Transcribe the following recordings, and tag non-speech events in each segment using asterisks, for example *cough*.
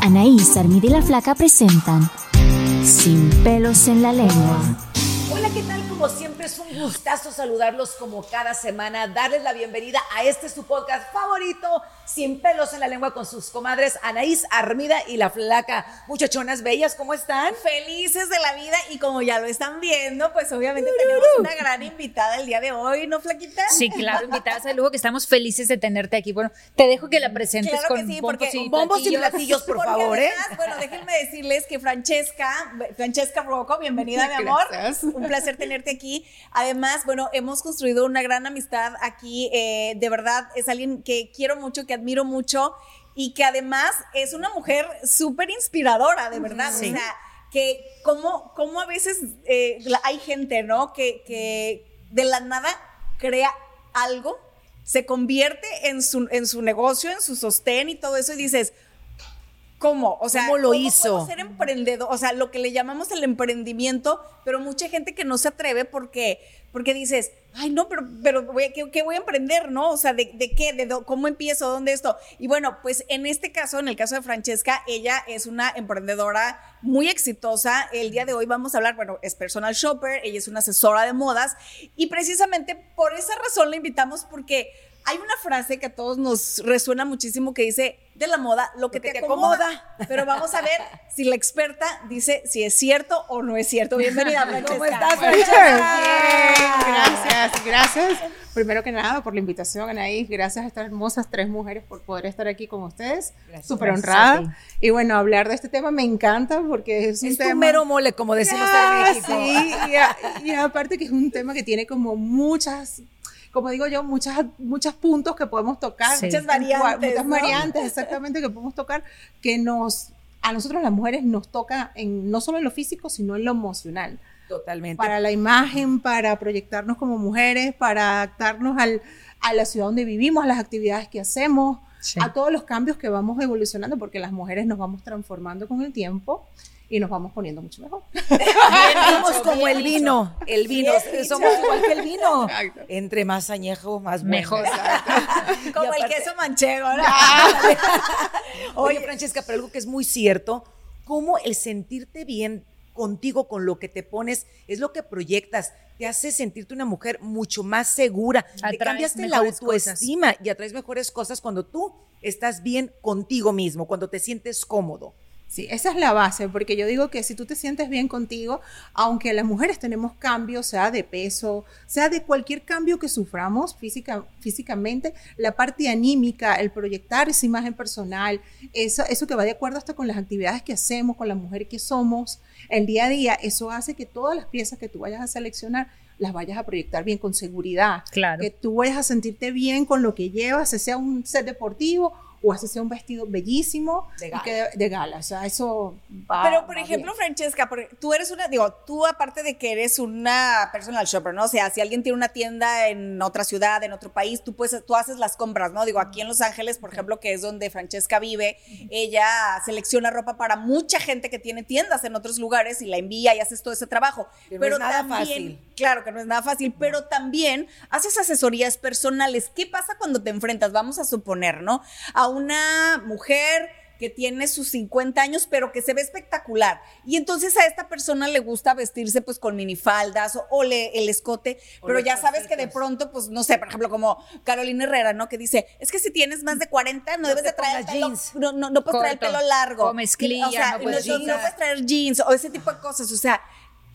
Anaís, Armida y la Flaca presentan Sin pelos en la lengua. Hola, ¿qué tal? Como siempre es un gustazo saludarlos como cada semana, darles la bienvenida a este su podcast favorito, Sin pelos en la lengua con sus comadres Anaís, Armida y la Flaca. Muchachonas bellas, ¿cómo están? Felices de la vida y como ya lo están viendo, pues obviamente tenemos una gran invitada el día de hoy, ¿no, Flaquita? Sí, claro, invitada de lujo que estamos felices de tenerte aquí. Bueno, te dejo que la presentes Claro que con sí, bombos y bombos y platillos. por *laughs* Porque favor, ¿eh? Bueno, déjenme decirles que Francesca, Francesca Rocco, bienvenida, mi amor. Gracias. Un placer tenerte aquí. Además, bueno, hemos construido una gran amistad aquí. eh, de verdad, es alguien que quiero mucho, que admiro mucho y que además es una mujer súper inspiradora, de verdad. Sí. O sea, que como, como a veces eh, hay gente, ¿no? Que, que de la nada crea algo, se convierte en su, en su negocio, en su sostén y todo eso, y dices, ¿Cómo? O sea, ¿Cómo lo hizo? puedo ser emprendedor? O sea, lo que le llamamos el emprendimiento, pero mucha gente que no se atreve porque, porque dices, ay, no, pero, pero voy a- ¿qué, qué voy a emprender, no? O sea, ¿de, de qué? ¿De cómo empiezo? ¿Dónde esto? Y bueno, pues en este caso, en el caso de Francesca, ella es una emprendedora muy exitosa. El día de hoy vamos a hablar, bueno, es personal shopper, ella es una asesora de modas y precisamente por esa razón la invitamos porque hay una frase que a todos nos resuena muchísimo que dice, de la moda, lo que, te, acomoda. Pero vamos a ver si la experta dice si es cierto o no es cierto. Bienvenida, *laughs* Francesca. ¿Cómo estás, Bien, Francesca? gracias, gracias. Primero que nada por la invitación, Anaís. Gracias a estas hermosas tres mujeres por poder estar aquí con ustedes. Súper honrada. Y bueno, hablar de este tema me encanta porque es un Es tu tema. mero mole, como decimos Ah, en México. Sí, y, a- y aparte que es un tema que tiene como muchas, como digo yo, muchas, muchos puntos que podemos tocar. Sí. Muchas variantes, Muchas ¿no? variantes, exactamente, que podemos tocar, que nos, a nosotros las mujeres nos toca en, no solo en lo físico, sino en lo emocional. Totalmente. Para la imagen, para proyectarnos como mujeres, para adaptarnos al, a la ciudad donde vivimos, a las actividades que hacemos, Sí. a todos los cambios que vamos evolucionando, porque las mujeres nos vamos transformando con el tiempo y nos vamos poniendo mucho mejor. *laughs* Somos como el vino. El vino. Somos dicho. igual que el vino. Exacto. Entre más añejo, más bueno. Mejor. *laughs* Como Y el aparte- queso manchego, ¿no? *laughs* Oye, Francesca, pero algo que es muy cierto, cómo el sentirte bien contigo, con lo que te pones, es lo que proyectas. Te hace sentirte una mujer mucho más segura. te Atraes cambiaste la autoestima y atraes mejores cosas cuando tú estás bien contigo mismo, cuando te sientes cómodo. Sí, esa es la base, porque yo digo que si tú te sientes bien contigo, aunque las mujeres tenemos cambios, sea de peso, sea de cualquier cambio que suframos física, físicamente, la parte anímica, el proyectar esa imagen personal, eso, eso que va de acuerdo hasta con las actividades que hacemos, con la mujer que somos, el día a día, eso hace que todas las piezas que tú vayas a seleccionar las vayas a proyectar bien con seguridad, Claro. que tú vayas a sentirte bien con lo que llevas, sea un set deportivo o así sea un vestido bellísimo De gala. que- de gala, o sea, eso va Pero, por va ejemplo, bien. Francesca, porque tú eres una, digo, tú aparte de que eres una personal shopper, ¿no? O sea, si alguien tiene una tienda en otra ciudad, en otro país, tú puedes, tú haces las compras, ¿no? Digo, aquí en Los Ángeles, por ejemplo, que es donde Francesca vive, ella selecciona ropa para mucha gente que tiene tiendas en otros lugares y la envía y haces todo ese trabajo. Que no es nada fácil. Claro que no es nada fácil, pero también haces asesorías personales. ¿Qué pasa cuando te enfrentas, vamos a suponer, ¿no? A una mujer que tiene sus 50 años, pero que se ve espectacular. Y entonces a esta persona le gusta vestirse pues con minifaldas o, o le, el escote, O pero ya sabes que de pronto, pues no sé, por ejemplo, como Carolina Herrera, ¿no? Que dice, es que si tienes más de 40 no, No debes de traer pelo, jeans. no, no, no puedes traer el pelo largo. O mezclilla, o sea, no puedes no, no usar. puedes traer jeans o ese tipo de cosas. O sea,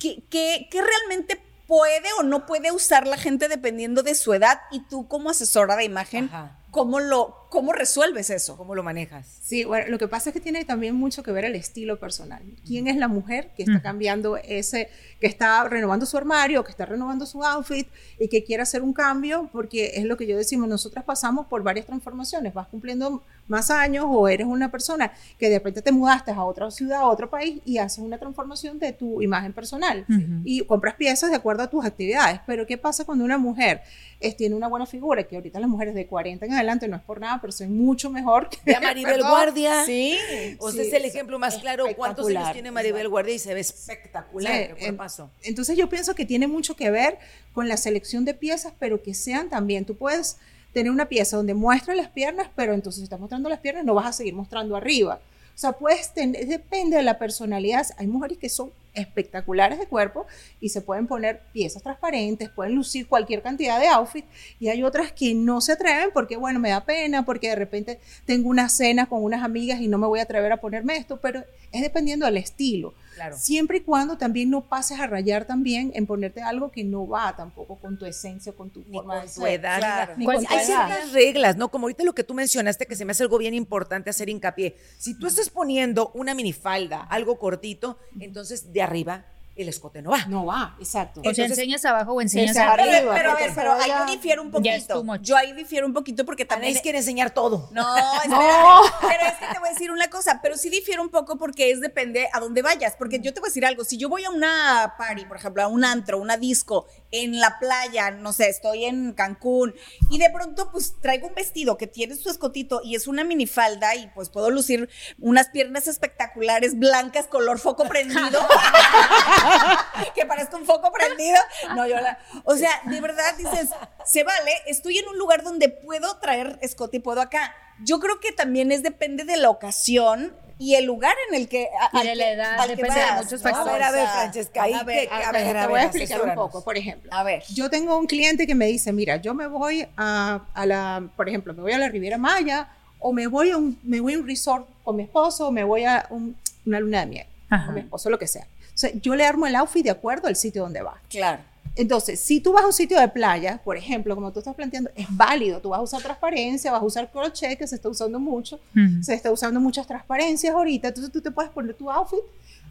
¿qué, qué, qué realmente puede o no puede usar la gente dependiendo de su edad? Y tú como asesora de imagen, Ajá. ¿cómo, lo, ¿cómo resuelves eso? ¿Cómo lo manejas? Sí, bueno, lo que pasa es que tiene también mucho que ver el estilo personal. ¿Quién es la mujer que está cambiando ese, que está renovando su armario, que está renovando su outfit y que quiere hacer un cambio? Porque es lo que yo decimos, nosotras pasamos por varias transformaciones, vas cumpliendo más años o eres una persona que de repente te mudaste a otra ciudad, a otro país y haces una transformación de tu imagen personal y compras piezas de acuerdo a tus actividades. Pero ¿qué pasa cuando una mujer es- tiene una buena figura? Que ahorita las mujeres de 40 en adelante no es por nada, pero soy mucho mejor que a Maribel *laughs* Perdón. Guardia. Sí. O sea, Sí, es el ejemplo más claro. ¿Cuántos años tiene Maribel Guardia y se ve espectacular? Sí, ¿Qué fue en- pasó? Entonces yo pienso que tiene mucho que ver con la selección de piezas, pero que sean también, tú puedes tener una pieza donde muestra las piernas, pero entonces si estás mostrando las piernas no vas a seguir mostrando arriba. O sea, puedes depende de la personalidad. Hay mujeres que son espectaculares de cuerpo y se pueden poner piezas transparentes, pueden lucir cualquier cantidad de outfit y hay otras que no se atreven porque, bueno, me da pena, porque de repente tengo una cena con unas amigas y no me voy a atrever a ponerme esto, pero es dependiendo del estilo. Claro. Siempre y cuando también no pases a rayar también en ponerte algo que no va tampoco con tu esencia, con tu Ni forma con de tu ser. edad. ni claro. Ni ¿Cuál- con tu Hay edad. ciertas reglas, ¿no? Como ahorita lo que tú mencionaste, que se me hace algo bien importante hacer hincapié. Si tú estás poniendo una minifalda, algo cortito, entonces de arriba el escote no va. No va, exacto. O sea, enseñas abajo o enseñas arriba. Pero, a ver, pero ahí yo difiero un es poquito. Yo ahí difiero un poquito porque también. Anaís quiere enseñar todo. No, *laughs* espérate. Pero es que te voy a decir una cosa, pero sí difiere un poco porque es depende a dónde vayas. Porque yo te voy a decir algo. Si yo voy a una party, por ejemplo, a un antro, una disco, en la playa, no sé, estoy en Cancún, y de pronto, pues traigo un vestido que tiene su escotito y es una minifalda, y pues puedo lucir unas piernas espectaculares, blancas, color foco prendido. *laughs* que parezca un foco prendido. No, yo la. O sea, de verdad dices, se vale, estoy en un lugar donde puedo traer escote y puedo acá. Yo creo que también es depende de la ocasión y el lugar en el que. a- Y de la edad, al que depende de vas, muchos ¿no? factores. A ver, a ver, Francesca, ahí a ver, que- a a ver, ver, te voy a explicar un poco, por ejemplo. A ver. Yo tengo un cliente que me dice, mira, yo me voy a, a la, por ejemplo, me voy a la Riviera Maya o me voy a un, me voy a un resort con mi esposo o me voy a un- una luna de miel Ajá. con mi esposo, lo que sea. O sea, yo le armo el outfit de acuerdo al sitio donde va. Claro. Entonces, si tú vas a un sitio de playa, por ejemplo, como tú estás planteando, es válido. Tú vas a usar transparencia, vas a usar crochet, que se está usando mucho. Se está usando muchas transparencias ahorita. Entonces, tú te puedes poner tu outfit.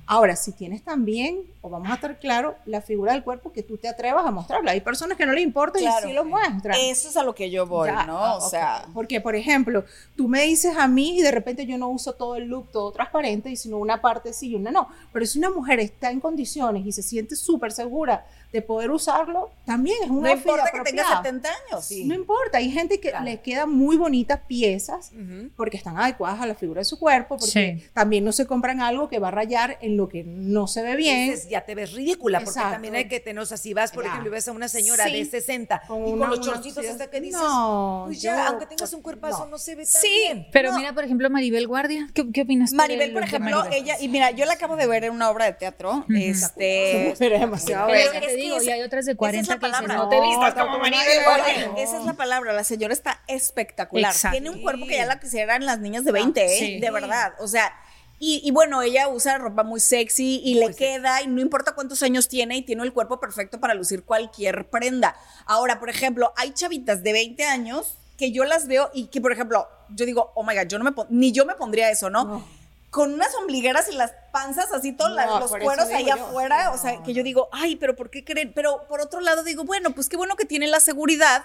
Ahora, si tienes también, o vamos a estar claro, la figura del cuerpo que tú te atrevas a mostrarla. Hay personas que no le importa Claro. y sí lo muestran. Eso es a lo que yo voy, Ya, ¿no? ah, O sea. Porque, por ejemplo, tú me dices a mí y de repente yo no uso todo el look, todo transparente, y sino una parte sí y una no. Pero si una mujer está en condiciones y se siente súper segura de poder usarlo, también es un No importa que tenga apropiado. 70 años. Sí. No importa, hay gente que Claro. le quedan muy bonitas piezas Ujú. porque están adecuadas a la figura de su cuerpo, porque Sí. también no se compran algo que va a rayar en lo que no se ve bien. Entonces ya te ves ridícula, porque Exacto. también hay que tener, o sea, si vas, por Ya. ejemplo, y ves a una señora Sí. de 60 Con y con una- los chorcitos hasta que dices, No, pues ya, yo- aunque tengas un cuerpazo, no. no, se ve tan Sí. bien. Pero No. mira, por ejemplo, Maribel Guardia. ¿Qué, qué opinas tú Maribel, por ejemplo, Maribel? ella, y mira, yo la acabo de ver en una obra de teatro. Este. Pero es demasiado Pero es que te digo, y hay otras de esa es 40 la que no te vistas como Maribel esa es la palabra, la señora está espectacular. Tiene un cuerpo que ya la quisieran las niñas de 20, ¿eh? De verdad. O sea, y, y bueno, ella usa ropa muy sexy y le queda, y no importa cuántos años tiene, y tiene el cuerpo perfecto para lucir cualquier prenda. Ahora, por ejemplo, hay chavitas de 20 años que yo las veo y que, por ejemplo, yo digo, oh my God, yo no me ni yo me pondría eso, ¿no? No. Con unas ombligueras y las panzas así, todos la- No, los cueros ahí yo, afuera, sí, o sea, no. que yo digo, ay, pero ¿por qué creen? Pero por otro lado digo, bueno, pues qué bueno que tiene la seguridad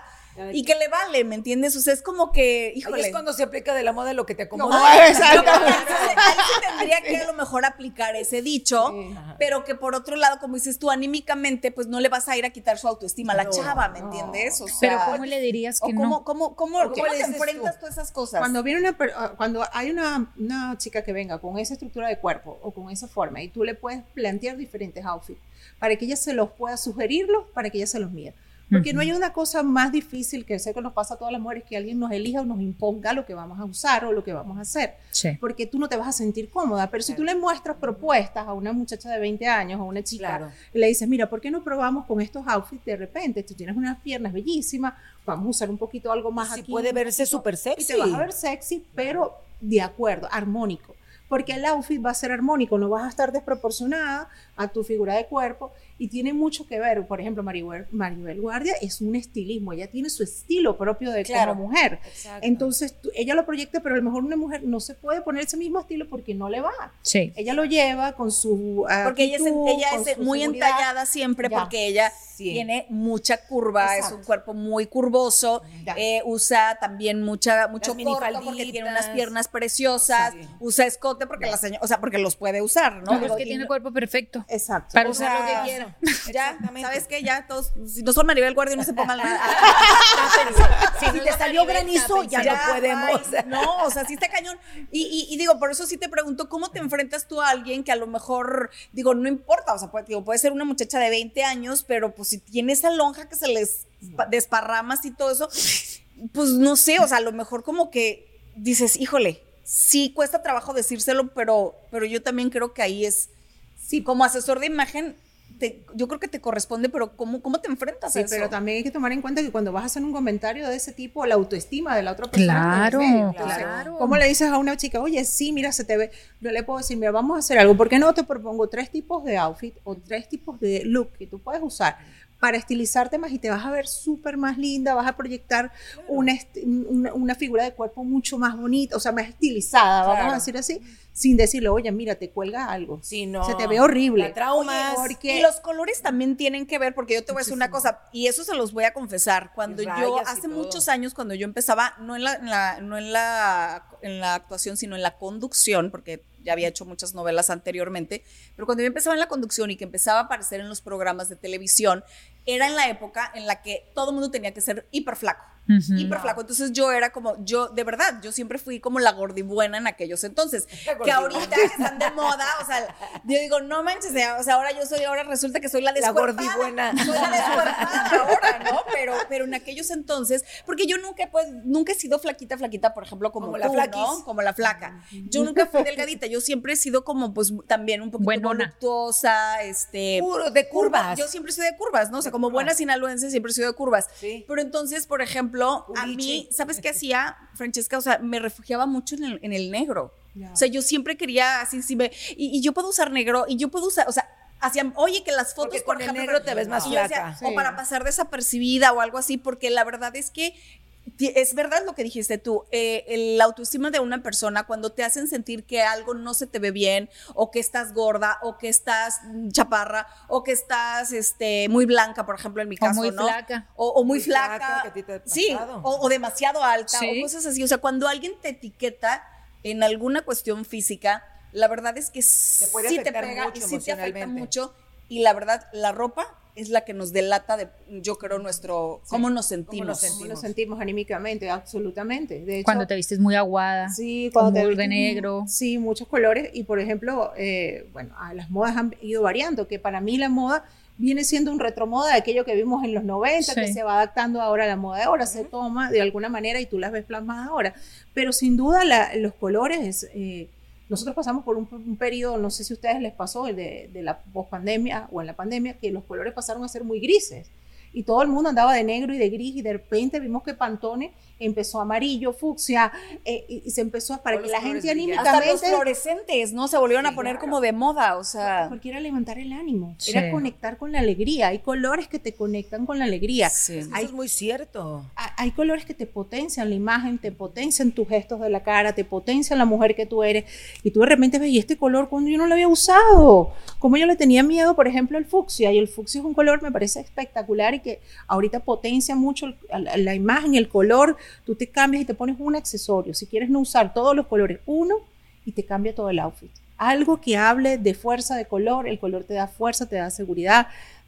y que le vale, ¿me entiendes? O sea, es como que, Ahí híjole. es cuando se aplica de la moda lo que te No, acomoda. *laughs* exacto. Entonces, ahí se *laughs* tendría que a lo mejor aplicar ese dicho, Sí. pero que por otro lado, como dices tú, anímicamente, pues no le vas a ir a quitar su autoestima a la No, chava, ¿me no. entiendes? O Pero sea, ¿cómo le dirías o que cómo, no? cómo, cómo, ¿Cómo cómo le enfrentas tú? todas esas cosas? Cuando viene una ah, cuando hay una, una chica que venga con esa estructura de cuerpo o con esa forma y tú le puedes plantear diferentes outfits para que ella se los pueda sugerirlos, para que ella se los mida. Porque no hay una cosa más difícil que sé que nos pasa a todas las mujeres que alguien nos elija o nos imponga lo que vamos a usar o lo que vamos a hacer. Sí. Porque tú no te vas a sentir cómoda. Pero si tú le muestras propuestas a una muchacha de 20 años o a una chica Claro. y le dices, mira, ¿por qué no probamos con estos outfits de repente? Tú tienes unas piernas bellísimas, vamos a usar un poquito algo más Sí aquí. puede verse súper Y sexy. te vas a ver sexy, pero de acuerdo, armónico. Porque el outfit va a ser armónico, no vas a estar desproporcionada a tu figura de cuerpo y tiene mucho que ver. Por ejemplo, Maribel, Maribel Guardia es un estilismo, ella tiene su estilo propio de Claro. como mujer. Exacto. Entonces, tú- ella lo proyecta, pero a lo mejor una mujer no se puede poner ese mismo estilo porque no le va. Sí. Ella lo lleva con su Porque ella es, ella es muy seguridad. entallada siempre Ya. porque ella Sí. tiene mucha curva, es un cuerpo muy curvoso, eh, usa también mucha, mucho Las corto porque minifalditas. tiene unas piernas preciosas, Sí. usa escote porque la señora, o sea, porque los puede usar, ¿no? No, es que y tiene no- cuerpo perfecto. Exacto. Para O usar lo sea, que quiera. *laughs* ya. ¿sabes qué? Ya todos, si no son Maribel Guardia, no se pongan la... *laughs* Si te salió granizo, ya, no podemos. ay, no, o sea, sí está cañón. Y, y- y digo, por eso sí te pregunto, ¿cómo te enfrentas tú a alguien que a lo mejor, digo, no importa, o sea, puede, digo, puede ser una muchacha de 20 años, pero pues si tiene esa lonja que se les pa- desparrama así todo eso, pues no sé, o sea, a lo mejor como que dices, híjole, sí cuesta trabajo decírselo, pero, pero yo también creo que ahí es, sí, como asesor de imagen, te- yo creo que te corresponde, pero ¿cómo, cómo te enfrentas Sí, a eso? pero también hay que tomar en cuenta que cuando vas a hacer un comentario de ese tipo, la autoestima de la otra persona. Claro, medio. Entonces, claro. ¿Cómo le dices a una chica, oye, sí, mira, se te ve? Yo le puedo decir, mira, vamos a hacer algo. ¿Por qué no te propongo tres tipos de outfit o tres tipos de look que tú puedes usar? Para estilizarte más y te vas a ver súper más linda, vas a proyectar una, una, una figura de cuerpo mucho más bonita, o sea, más estilizada, vamos a decir así, sin decirle, oye, mira, te cuelga algo. Sí, no. Se te ve horrible. La traumas. Porque- Y los colores también tienen que ver, porque yo te voy a decir una cosa, y eso se los voy a confesar. Cuando yo, hace muchos años, cuando yo empezaba, no en la, en la- no en la, en la actuación, sino en la conducción, porque ya había hecho muchas novelas anteriormente, pero cuando yo empezaba en la conducción y que empezaba a aparecer en los programas de televisión, era en la época en la que todo el mundo tenía que ser hiper flaco. Ujú. Hiper flaco. Entonces yo era como, yo, de verdad, yo siempre fui como la gordibuena en aquellos entonces. *laughs* que ahorita que están de moda, o sea, yo digo, no manches, o sea, ahora yo soy, ahora resulta que soy la La descuerpada. gordibuena. Soy la descuerpada ahora, ¿no? Pero, pero en aquellos entonces, porque yo nunca, he, pues, nunca he sido flaquita, flaquita, por ejemplo, como, Como la tú, flaquis. ¿no? Como la flaca. Yo nunca fui *laughs* delgadita, yo siempre he sido como, pues, también un poquito Buenona. voluptuosa, este... Puro de curvas. Yo siempre soy de curvas, ¿no? O sea, como buena sinaloense siempre he sido de curvas. Sí. Pero entonces, por ejemplo, a Ulichi. mí, ¿sabes qué hacía, Francesca? O sea, me refugiaba mucho en el, en el negro. O sea, yo siempre quería así, sí, me, y, y yo puedo usar negro, y yo puedo usar, o sea, hacían, oye, que las fotos, Porque por con el ejemplo, negro te ves más decía, flaca. O para pasar desapercibida o algo así, porque la verdad es que es verdad lo que dijiste tú, eh, el- la autoestima de una persona cuando te hacen sentir que algo no se te ve bien, o que estás gorda, o que estás chaparra, o que estás este, muy blanca, por ejemplo, en mi O caso, muy ¿no? flaca. O, o muy, Muy flaca, flaca. que a ti te ha sí, o, o demasiado alta, Sí. o cosas así. O sea, cuando alguien te etiqueta en alguna cuestión física, la verdad es que puede sí te pega mucho y sí te afecta mucho. Y la verdad, la ropa es la que nos delata de, yo creo, nuestro, cómo nos sentimos. nos ¿Cómo sentimos? nos sentimos anímicamente? Absolutamente. De hecho, Cuando te vistes muy aguada. Sí, cuando te de vistes, negro. Sí, muchos colores. Y por ejemplo, eh, bueno, las modas han ido variando, que para mí la moda viene siendo un retromoda de aquello que vimos en los 90, que Sí. se va adaptando ahora a la moda de ahora, se toma de alguna manera y tú las ves plasmadas ahora. Pero sin duda la- los colores, eh, nosotros pasamos por un, un periodo, no sé si a ustedes les pasó, el de, de la pospandemia o en la pandemia, que los colores pasaron a ser muy grises. Y todo el mundo andaba de negro y de gris y de repente vimos que Pantone empezó amarillo, fucsia, eh, y, y se empezó a, para que la gente brillantes. Hasta los anímicamente fluorescentes, ¿no? Se volvieron Sí, a poner claro. como de moda, o sea. porque era levantar el ánimo, Sí. era conectar con la alegría. Hay colores que te conectan con la alegría. Sí. Eso Hay, es muy cierto. hay- hay colores que te potencian la imagen, te potencian tus gestos de la cara, te potencian la mujer que tú eres. Y tú de repente ves, ¿y este color cuando yo no lo había usado? Como yo le tenía miedo, por ejemplo, el fucsia. Y el fucsia es un color, me parece espectacular que ahorita potencia mucho la imagen, el color. Tú te cambias y te pones un accesorio. Si quieres no usar todos los colores, uno y te cambia todo el outfit. Algo que hable de fuerza de color, el color te da fuerza, te da seguridad,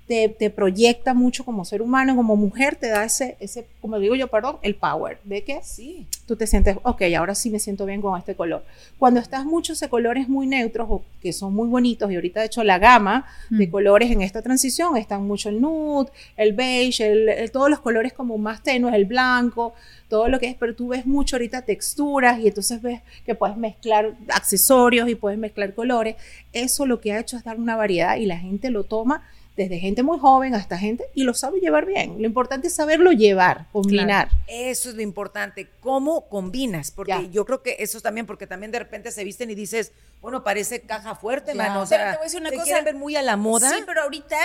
te, te proyecta mucho como ser humano, como mujer, te da ese, ese, como digo yo, perdón, el power. ¿De qué? Sí. Tú te sientes, ok, ahora sí me siento bien con este color. Cuando estás muchos de colores muy neutros o que son muy bonitos, y ahorita de hecho la gama de Mm. colores en esta transición están mucho el nude, el beige, el- el- todos los colores como más tenues, el blanco, todo lo que es, pero tú ves mucho ahorita texturas y entonces ves que puedes mezclar accesorios y puedes mezclar colores. Eso lo que ha hecho es dar una variedad y la gente lo toma desde gente muy joven hasta gente y lo sabe llevar bien. Lo importante es saberlo llevar, combinar. Eso es lo importante, cómo combinas, porque Ya. yo creo que eso también, porque también de repente se visten y dices, bueno, parece caja fuerte, Ya. mano. O Pero sea, te voy a decir una ¿te cosa. quieren ver muy a la moda. Sí, pero ahorita,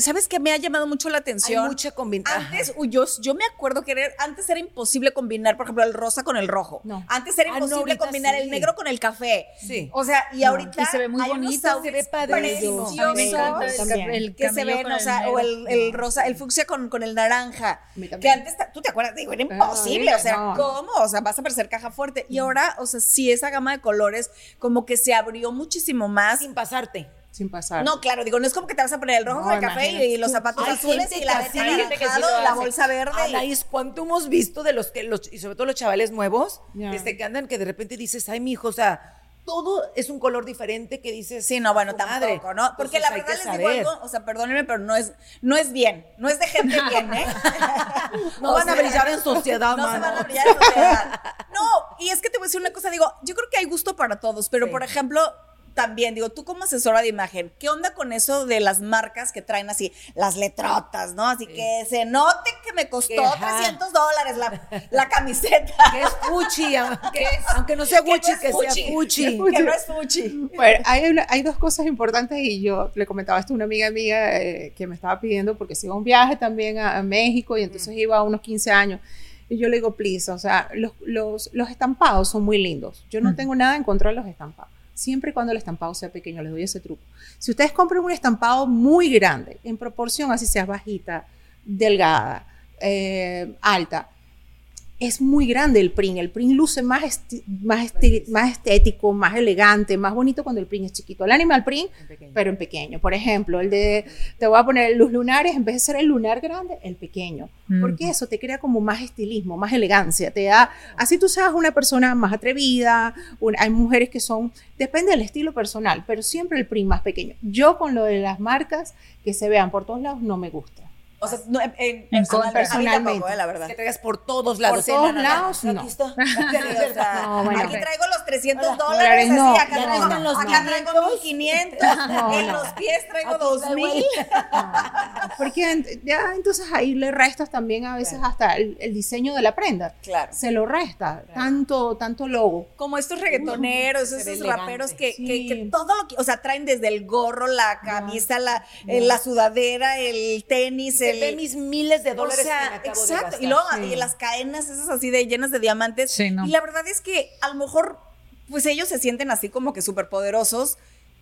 ¿sabes qué me ha llamado mucho la hay atención? mucha combinación. Antes, yo, yo me acuerdo que era- antes era imposible combinar, por ejemplo, el rosa con el rojo. No. Antes era Ah, no, imposible combinar sí. el negro con el café. Sí. O sea, y No. ahorita Y se ve muy hay bonito, se ve preciosos el, el que se ven, o el sea, negro. o el, el rosa, el fucsia con, con el naranja. Que antes, ¿tú te acuerdas? Digo, era Ah, imposible, o sea. ¿cómo? O sea, vas a parecer caja fuerte. Y ahora, o sea, sí, esa gama de colores como que se abrió muchísimo más. Sin pasarte. sin pasar. No, claro, digo, no es como que te vas a poner el rojo No, con el café y, los zapatos azules y la que vestida sí, la bolsa verde. Anaís, ¿cuánto hemos visto de los que, los, y sobre todo los chavales nuevos, Ya. este, que andan que de repente dices, ay, mi hijo, o sea, todo es un color diferente que dices. Sí, no, bueno, "Su tampoco, madre". ¿no? Porque la verdad les digo algo, o sea, perdónenme, pero no es, no es bien, no es de gente *laughs* bien, ¿eh? No O van a brillar en sociedad, No se mano. van a brillar en sociedad. No, y es que te voy a decir una cosa, digo, yo creo que hay gusto para todos, pero Sí. por ejemplo, también, digo, tú como asesora de imagen, ¿qué onda con eso de las marcas que traen así las letrotas, ¿no? Así que se note que me costó Ajá. 300 dólares la, *laughs* la camiseta. Que es Fuchi, aunque, *laughs* aunque no sea Que no Gucci, es que sea. Fuchi. Que no es Fuchi. Bueno, hay, una- hay dos cosas importantes y yo le comentaba esto a una amiga mía eh, que me estaba pidiendo porque se iba a un viaje también a, a México y entonces iba a unos 15 años. Y yo le digo, please, o sea, los, los, los estampados son muy lindos. Yo no tengo nada en contra de los estampados. Siempre cuando el estampado sea pequeño, les doy ese truco. Si ustedes compran un estampado muy grande, en proporción, así sea bajita, delgada, eh, alta, es muy grande el print. El print luce más, esti- más, esti- más estético, más elegante, más bonito cuando el print es chiquito. El animal print, pero en pequeño. Por ejemplo, el de, te voy a poner los lunares, en vez de ser el lunar grande, el pequeño. Porque eso te crea como más estilismo, más elegancia. Te da, así tú seas una persona más atrevida. hay mujeres que son, depende del estilo personal, pero siempre el print más pequeño. Yo con lo de las marcas que se vean por todos lados no me gusta. O sea, no, en, en En personal- personalmente. a mí tampoco, eh, la verdad. Que traigas por todos lados. Por todos lados, no. Aquí está. *laughs* Sí, o sea, No, bueno. aquí traigo los 300 Hola, dólares, no, así, acá, no, traigo, están los acá traigo 500. 1500, *laughs* No, en no. los pies traigo Aquí 2000. *laughs* Porque ent- ya entonces ahí le restas también a veces hasta el, el diseño de la prenda. Claro. Se lo resta, tanto, tanto logo. Como estos reggaetoneros, esos raperos que, Sí. que, que todo lo que, o sea, traen desde el gorro, la camisa, la, eh, la sudadera, el tenis, Se el... ve mis miles de dólares o sea, que me acabo de exacto. gastar. y luego sí. y las cadenas esas así de llenas de diamantes. Sí, no. Y la verdad es que a lo mejor, pues ellos se sienten así como que súper poderosos,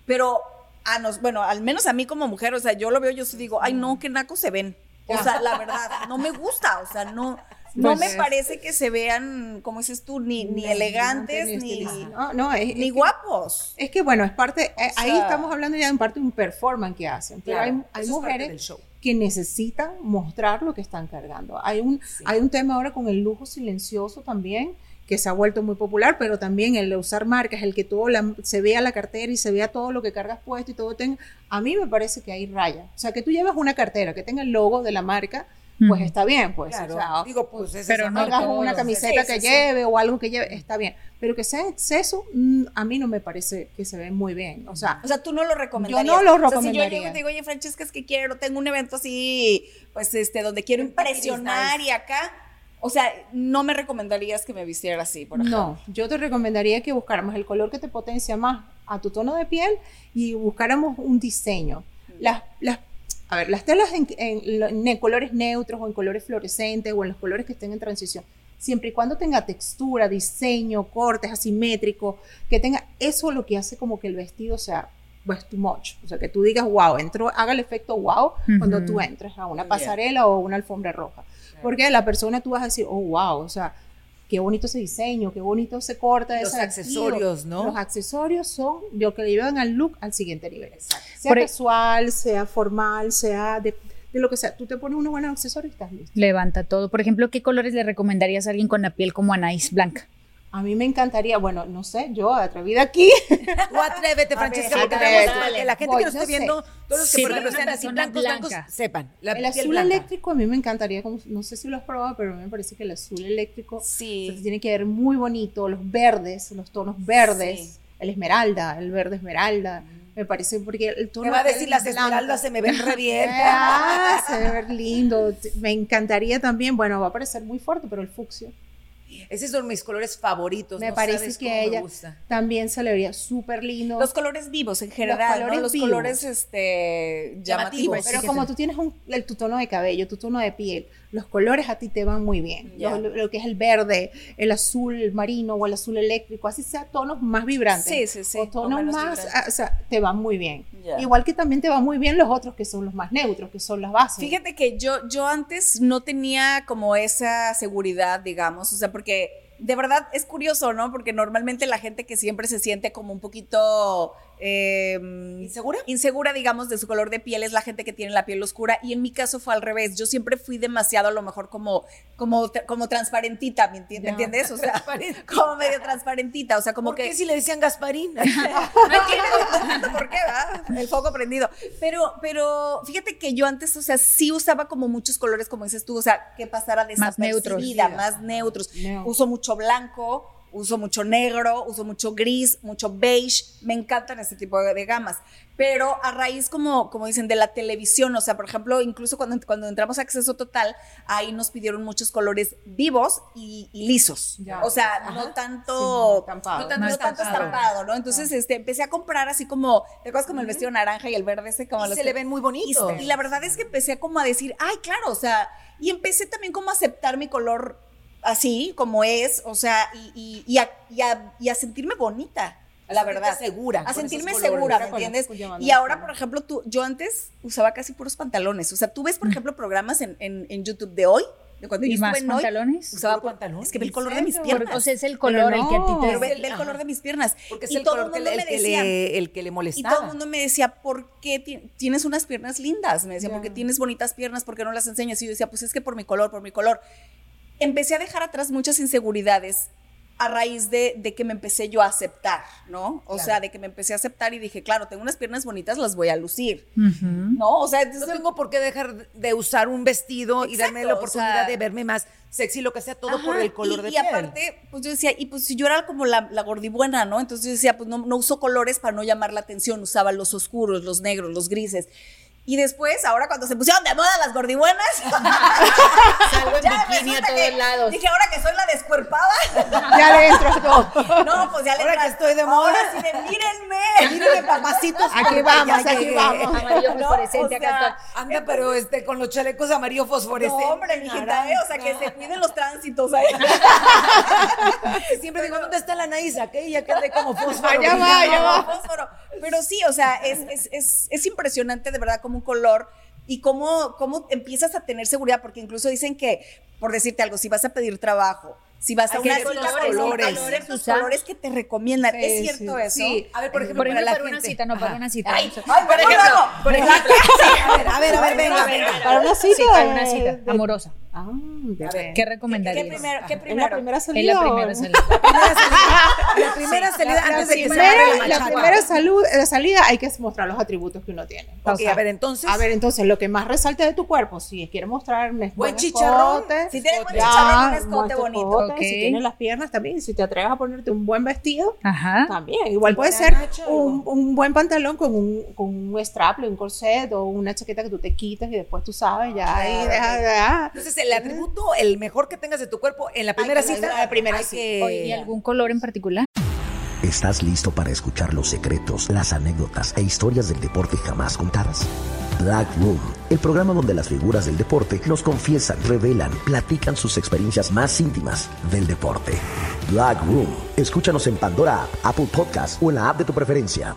pero a nos, bueno, al menos a mí como mujer, o sea, yo lo veo, yo sí digo, ay no, qué nacos se ven. O sea, la verdad, no me gusta, o sea, no, no Pues me es- parece que se vean, como dices tú, ni, ni elegantes, ni, estilistas. No, no, es, ni es que- guapos. Es que bueno, es parte, eh, ahí sea- estamos hablando ya en parte de un performance que hacen, pero Claro, hay, hay eso es parte del mujeres show. Que necesitan mostrar lo que están cargando. Hay un, hay un tema ahora con el lujo silencioso también, que se ha vuelto muy popular, pero también el de usar marcas, el que todo la- se vea la cartera y se vea todo lo que cargas puesto y todo tenga, a mí me parece que hay raya. O sea, que tú llevas una cartera que tenga el logo de la marca, pues está bien, pues. Claro. o sea, Digo, pues esa Pero no hagas una camiseta Sí, que lleve o algo que lleve, está bien. Pero que sea exceso, mm, a mí no me parece que se ve muy bien. O sea, O sea, tú no lo recomendarías. Yo no lo O sea, si yo recomendaría. llego y te digo, oye, Francesca, es que quiero, tengo un evento así, pues, este, donde quiero impresionar y acá, o sea, no me recomendarías que me vistiera así, por ejemplo. no, yo te recomendaría que buscáramos el color que te potencia más a tu tono de piel y buscáramos un diseño. Las, las, a ver, las telas en, en- en- en colores neutros o en colores fluorescentes o en los colores que estén en transición, siempre y cuando tenga textura, diseño, cortes asimétricos, que tenga eso lo que hace como que el vestido sea pues too much, o sea, que tú digas wow, entró, haga el efecto wow cuando Ujú. tú entres a una pasarela o una alfombra roja, porque la persona tú vas a decir, oh wow, o sea, qué bonito ese diseño, qué bonito se corta Los ese accesorios, ¿no? Los accesorios son lo que le llevan al look al siguiente nivel. Sea Por e- casual, sea formal, sea de, de lo que sea. Tú te pones unos buenos accesorios y estás listo. Levanta todo. Por ejemplo, ¿qué colores le recomendarías a alguien con la piel como Anaís Blanca? A mí me encantaría, bueno, no sé, yo atrevida aquí. *laughs* Tú atrévete, Francesca, ver, atrévete. la gente Voy, que nos esté viendo, todos los que Sí, por ejemplo sean así blancos, sepan. La el azul blanca. eléctrico a mí me encantaría, como, no sé si lo has probado, pero a mí me parece que el azul eléctrico Sí. se tiene que ver muy bonito, los verdes, los tonos verdes, Sí. el esmeralda, el verde esmeralda, me parece porque el tono Me va a de decir las blanca- esmeraldas se me ven re bien. *laughs* Ah, se ve ver lindo. Me encantaría también, bueno, va a parecer muy fuerte, pero el fucsia Esos son mis colores favoritos. me no parece sabes que cómo me ella gusta. también se le vería súper lindo. Los colores vivos en general, Los vivos. colores este, llamativos. pero sí, como tú tienes un, el, tu tono de cabello, tu tono de piel, los colores a ti te van muy bien. Lo, lo que es el verde, el azul marino o el azul eléctrico, así sea tonos más vibrantes. Sí, sí, sí, O tonos más, ah, o sea, te van muy bien. Igual que también te van muy bien los otros que son los más neutros, que son las bases. Fíjate que yo, yo antes no tenía como esa seguridad, digamos, o sea, porque de verdad es curioso, ¿no? Porque normalmente la gente que siempre se siente como un poquito eh, ¿Insegura? insegura, digamos, de su color de piel es la gente que tiene la piel oscura y en mi caso fue al revés. Yo siempre fui demasiado a lo mejor como, como, como transparentita, ¿me enti- me entiendes? O sea, como medio transparentita, o sea, como ¿Por que... qué si le decían Gasparín? *laughs* No entiendo por qué. El foco prendido. Pero, pero fíjate que yo antes, o sea, sí usaba como muchos colores, como dices tú, o sea, que pasara Más neutros. desapercibida, más neutros. Neutro. Uso mucho blanco, uso mucho negro, uso mucho gris, mucho beige. Me encantan ese tipo de, de gamas. Pero a raíz, como, como dicen, de la televisión, o sea, por ejemplo, incluso cuando, cuando entramos a Acceso Total, ahí nos pidieron muchos colores vivos y, y lisos. Ya. O sea, no tanto... estampado. no tanto, No no tanto estampado. ¿no? Entonces, este, empecé a comprar así como, ¿te acuerdas como el vestido naranja y el verde ese? Como Y los se que- le ven muy y, bonitos. y la verdad es que empecé como a decir, ay, claro, o sea, y empecé también como a aceptar mi color así, como es, o sea, y, y- y a, y a- y a sentirme bonita, la verdad. segura A sentirme segura, ¿me Con- entiendes? Y ahora, por ejemplo, tú, yo antes usaba casi puros pantalones, o sea, tú ves, por ejemplo, programas en, en, en YouTube de hoy, de cuando yo ¿Y más estuve en hoy, pantalones? usaba ¿Puro pantalón? Es que ve el ¿En color de mis piernas. O sea, es el color el que a ti no. te... Pero ve, el Ajá. color de mis piernas. Porque es y el todo color el que mundo le, me el que decía, le, el que le y molestaba. todo el mundo me decía, ¿por qué ti- tienes unas piernas lindas? Me decía, porque tienes bonitas piernas, ¿por qué no las enseñas? Y yo decía, pues es que por mi color, por mi color. Empecé a dejar atrás muchas inseguridades a raíz de, de que me empecé yo a aceptar, ¿no? O Claro. sea, de que me empecé a aceptar y dije, claro, tengo unas piernas bonitas, las voy a lucir, Ujú. ¿no? O sea, No entonces, tengo por qué dejar de usar un vestido y darme la Exacto, o oportunidad sea- de verme más sexy, lo que sea, todo por Ajá, el color y, de y piel. aparte, pues yo decía, y pues si yo era como la, la gordibuena, ¿no? Entonces yo decía, pues no, no uso colores para no llamar la atención, usaba los oscuros, los negros, los grises. Y después, ahora cuando se pusieron de moda las gordibuenas, *laughs* Salgo en *laughs* ya bikini a todos que lados. Dije, ahora que soy la descuerpada, *laughs* Ya le entro todo. no, pues ya le Ahora que estoy de moda. Ahora sí de, mírenme. Mírenme, papacitos. Aquí vamos, ya aquí vamos. *laughs* Amarillo fosforescente acá. Anda, pero este, con los chalecos amarillo No, fosforescentes. hombre, mijita, ¿eh? O sea, que se cuiden los tránsitos ahí. *laughs* Siempre digo, ¿dónde está la Anaís? Aquella que ande como fósforo. Allá va, allá va. fósforo. Pero sí, o sea, es, es, es, es impresionante de verdad como un color y cómo, cómo empiezas a tener seguridad, porque incluso dicen que, por decirte algo, si vas a pedir trabajo, si vas a una cita, los colores. Usar. colores que te recomiendan. Sí, ¿Es cierto sí, eso? sí. A ver, por ejemplo, Por para ejemplo, la para una gente. cita, no, para una cita. Ay, Por ay, por ejemplo, ejemplo, por ejemplo, A ver, a ver, a ver, venga, venga. Para una cita. Sí, para una cita de- amorosa. Ah, A ver, ¿Qué recomendarías? ¿Qué primero? ¿Qué ¿Es la primera Es *laughs* salida? la primera salida. La primera salida La antes de que se la la primera salud, la salida hay que mostrar los atributos que uno tiene. O Ok, sea, a ver, entonces. A ver, entonces, lo que más resalte de tu cuerpo, si quiere mostrar un Buen chicharrón. Si tienes buen chicharrón, un escote bonito. escote. Si tienes las piernas también, si te atreves a ponerte un buen vestido, Ajá. también. Igual puede ser un, un buen pantalón con un, con un straple, un corset o una chaqueta que tú te quitas y después tú sabes, ya ahí deja de... ah. Entonces, el atributo, el mejor que tengas de tu cuerpo en la primera cita. la primera cita. que- ¿Y algún color en particular? ¿Estás listo para escuchar los secretos, las anécdotas e historias del deporte jamás contadas? Black Room, el programa donde las figuras del deporte nos confiesan, revelan, platican sus experiencias más íntimas del deporte. Black Room, escúchanos en Pandora App, Apple Podcast o en la app de tu preferencia.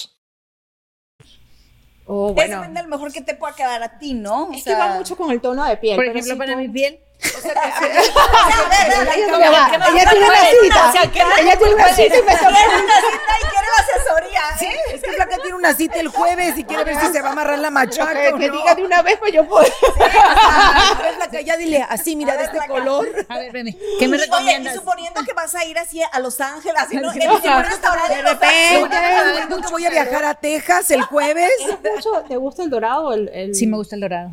Oh, Es bueno. a lo mejor que te pueda quedar a ti, ¿no? O Es que sea, va mucho con el tono de piel. Por ejemplo, si para tú- mi piel. A ver, a ver, Ella, que tiene una cita. o sea, que Ella tiene una cita y me está y quiere la asesoría, ¿eh? Es que Flaca tiene una cita el jueves y quiere ver si se va a amarrar la machaca. que, o que no. diga de una vez, pues yo puedo. A ver, Flaca, ya dile, así, mira, de este color. A ver, veme. ¿Qué me Y, Oye, recomiendas? y suponiendo que vas a ir así a Los Ángeles, así, ¿no? Sí, En o un sea, restaurante de repente. Que voy a viajar a Texas el jueves. ¿Te gusta el dorado? o El, el- Sí, me gusta el dorado.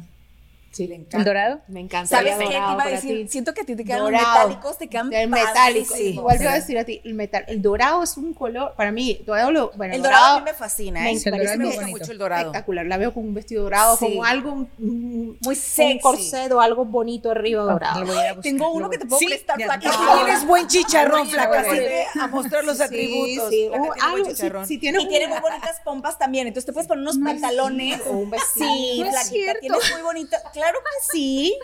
Sí, ¿El dorado? Me encanta. ¿Sabes el qué te dorado iba a decir? ti. Siento que a ti te quedan los Dorado. metálicos, te quedan Del metálico. Igual te voy a decir a ti, el metal, el dorado es un color, para mí, dorado, lo- bueno, El dorado a mí me fascina, me ¿eh? Sí, el parece dorado es Me gusta bonito. mucho el dorado. espectacular. La veo con un vestido dorado, Sí. como algo Muy sexy. un corset o algo bonito arriba dorado. Buscar. Tengo uno que te puedo Sí, prestar flaca. Tienes buen chicharrón, Ay, flaca. así a mostrar los Sí, atributos. sí, tiene tienes Y tiene muy *laughs* bonitas pompas también. Entonces te puedes poner unos pantalones. o un vestido. Sí, flaquita, tienes muy bonita. Claro *laughs* que sí.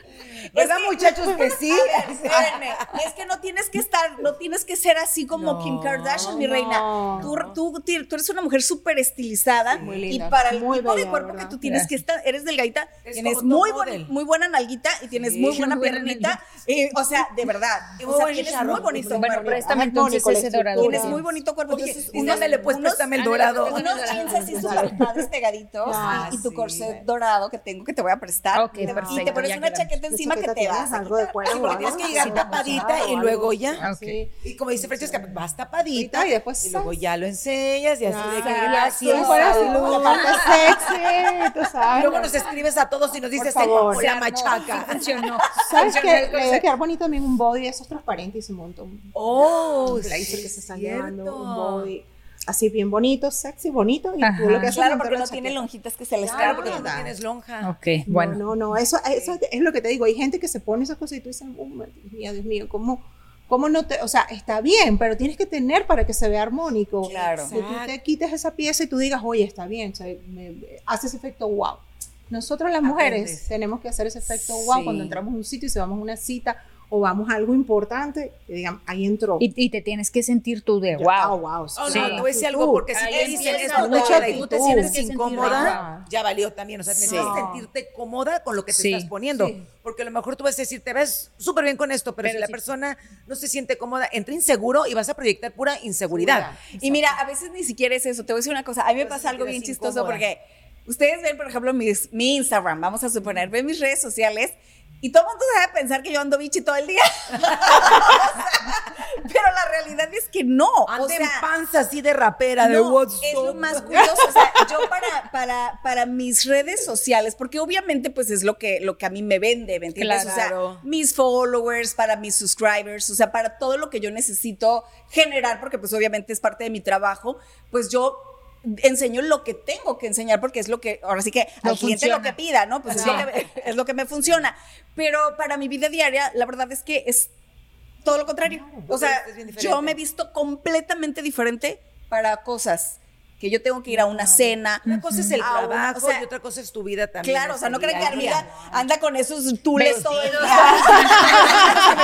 ¿Verdad, *laughs* Es que- muchachos, que *laughs* sí? Espérenme. Es que no tienes que estar, no tienes que ser así como Kim Kardashian, mi reina. Tú, tú, tú eres una mujer súper estilizada Muy y para el muy tipo de cuerpo ¿verdad? que tú tienes que estar, eres delgadita, Es tienes muy, boni- muy buena nalguita y tienes Sí. muy buena piernita. *laughs* eh, o sea, de verdad. O sea, tienes muy bonito Bueno, cuerpo. préstame entonces ese dorado. Tienes muy bonito cuerpo. Entonces, dámele, pues, préstame el dorado. unos jeans así súper padres pegaditos Ah, y, tu corset dorado que tengo que te voy a prestar. Ok, y te perfecto, pones una chaqueta encima que chaqueta te tienes vas. a algo de cuero Sí, porque tienes que llegar sí, tapadita y luego ya. Ah, ok. Sí. Y como dice Francesca, vas tapadita Y después y luego ya lo enseñas y así de que gracias. La parte sexy, tú Y sabes. luego nos escribes a todos y nos dices, favor. "Tengo la machaca. Funcionó. *laughs* ¿Sabes qué? Le debe quedar bonito también un body esos transparentes y se monta un Oh, que se están llevando, un body así bien bonito, sexy, bonito, y tú lo que haces es Claro, porque no tiene lonjitas que se les Claro, caen. porque tú no tienes lonja. Ok, bueno. No, no, no, eso, eso es lo que te digo. Hay gente que se pone esas cosas y tú dices, oh, Dios mío, Dios mío, ¿cómo, cómo no te.? O sea, está bien, pero tienes que tener para que se vea armónico. Claro. Que tú te quites esa pieza y tú digas, oye, está bien, o sea, me- hace ese efecto wow. Nosotros las mujeres Aprendes. tenemos que hacer ese efecto wow Sí. cuando entramos a un sitio y si vamos a una cita o vamos a algo importante, que digan, ahí entró. Y, y te tienes que sentir tú de wow. wow. Oh, Sí. no, te voy a decir algo, porque si Ahí te dicen esto, mucha y tú te sientes incómoda, wow. ya valió también. O sea, tienes Sí. que sentirte cómoda con lo que te Sí. estás poniendo. Porque a lo mejor tú vas a decir, te ves súper bien con esto, pero, Pero si la persona no se siente cómoda, entra inseguro y vas a proyectar pura inseguridad. Y mira, a veces ni siquiera es eso. Te voy a decir una cosa. A mí me pasa algo bien chistoso incómoda. porque ustedes ven, por ejemplo, mis- mi Instagram, vamos a suponer, ven mis redes sociales y todo el mundo debe pensar que yo ando bichi todo el día. *laughs* Pero la realidad es que no. Anda o sea, en panza así de rapera, de WhatsApp. es lo más curioso. O sea, yo para, para, para mis redes sociales, porque obviamente pues es lo que, lo que a mí me vende, ¿me entiendes? Claro. O sea, mis followers, para mis subscribers, o sea, para todo lo que yo necesito generar, porque pues obviamente es parte de mi trabajo, pues yo enseño lo que tengo que enseñar porque es lo que ahora sí que No al cliente lo que pida, ¿no? Pues es, lo que, es lo que me funciona. Pero para mi vida diaria, la verdad es que es todo lo contrario. o sea, yo me he visto completamente diferente para cosas que yo tengo que ir a una cena. Una cosa es el trabajo o sea, y otra cosa es tu vida también. Claro, o sea, no creen crean que Armida anda con esos tules todo el Vestidos. *laughs*